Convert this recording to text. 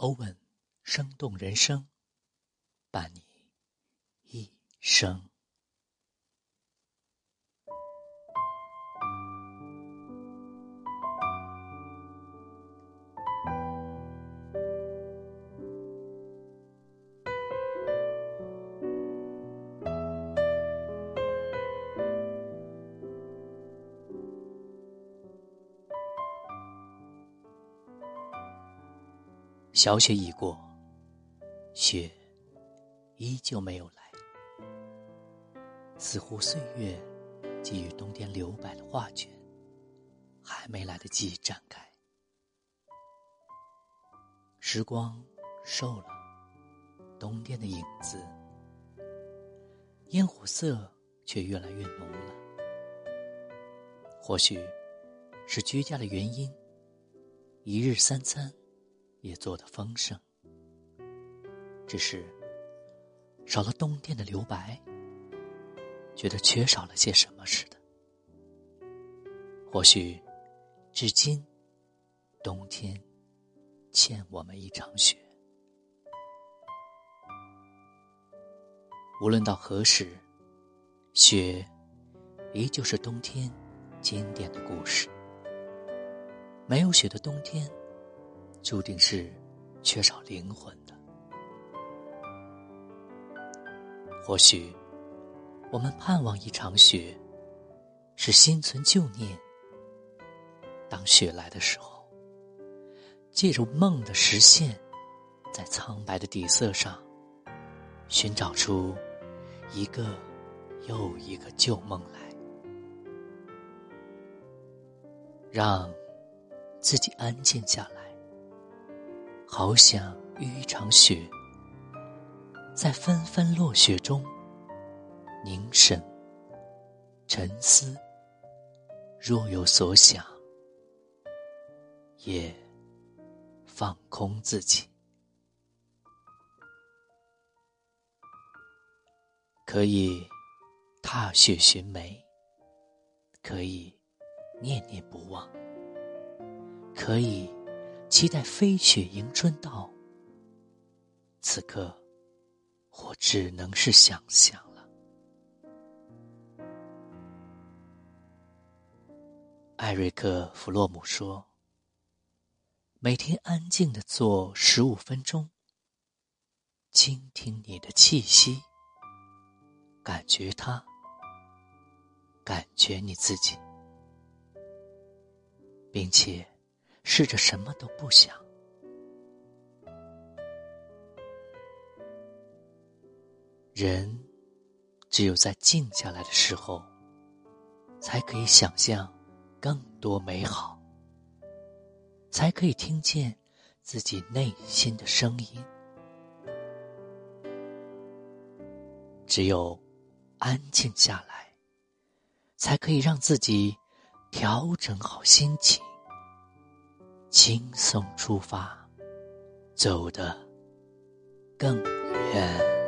欧文，生动人生，伴你一生。小雪已过，雪依旧没有来，似乎岁月给予冬天留白的画卷还没来得及展开。时光瘦了冬天的影子，烟火色却越来越浓了。或许是居家的原因，一日三餐。也做得丰盛，只是少了冬天的留白，觉得缺少了些什么似的。或许，至今，冬天欠我们一场雪。无论到何时，雪依旧是冬天经典的故事。没有雪的冬天。注定是缺少灵魂的。或许，我们盼望一场雪，是心存旧念。当雪来的时候，借着梦的实现，在苍白的底色上，寻找出一个又一个旧梦来，让自己安静下来。好想遇一场雪，在纷纷落雪中凝神沉思，若有所想，也放空自己，可以踏雪寻梅，可以念念不忘，可以。期待飞雪迎春到，此刻，我只能是想象了。艾瑞克·弗洛姆说：“每天安静的坐十五分钟，倾听你的气息，感觉它，感觉你自己，并且。”试着什么都不想。人只有在静下来的时候，才可以想象更多美好，才可以听见自己内心的声音。只有安静下来，才可以让自己调整好心情。轻松出发，走得更远。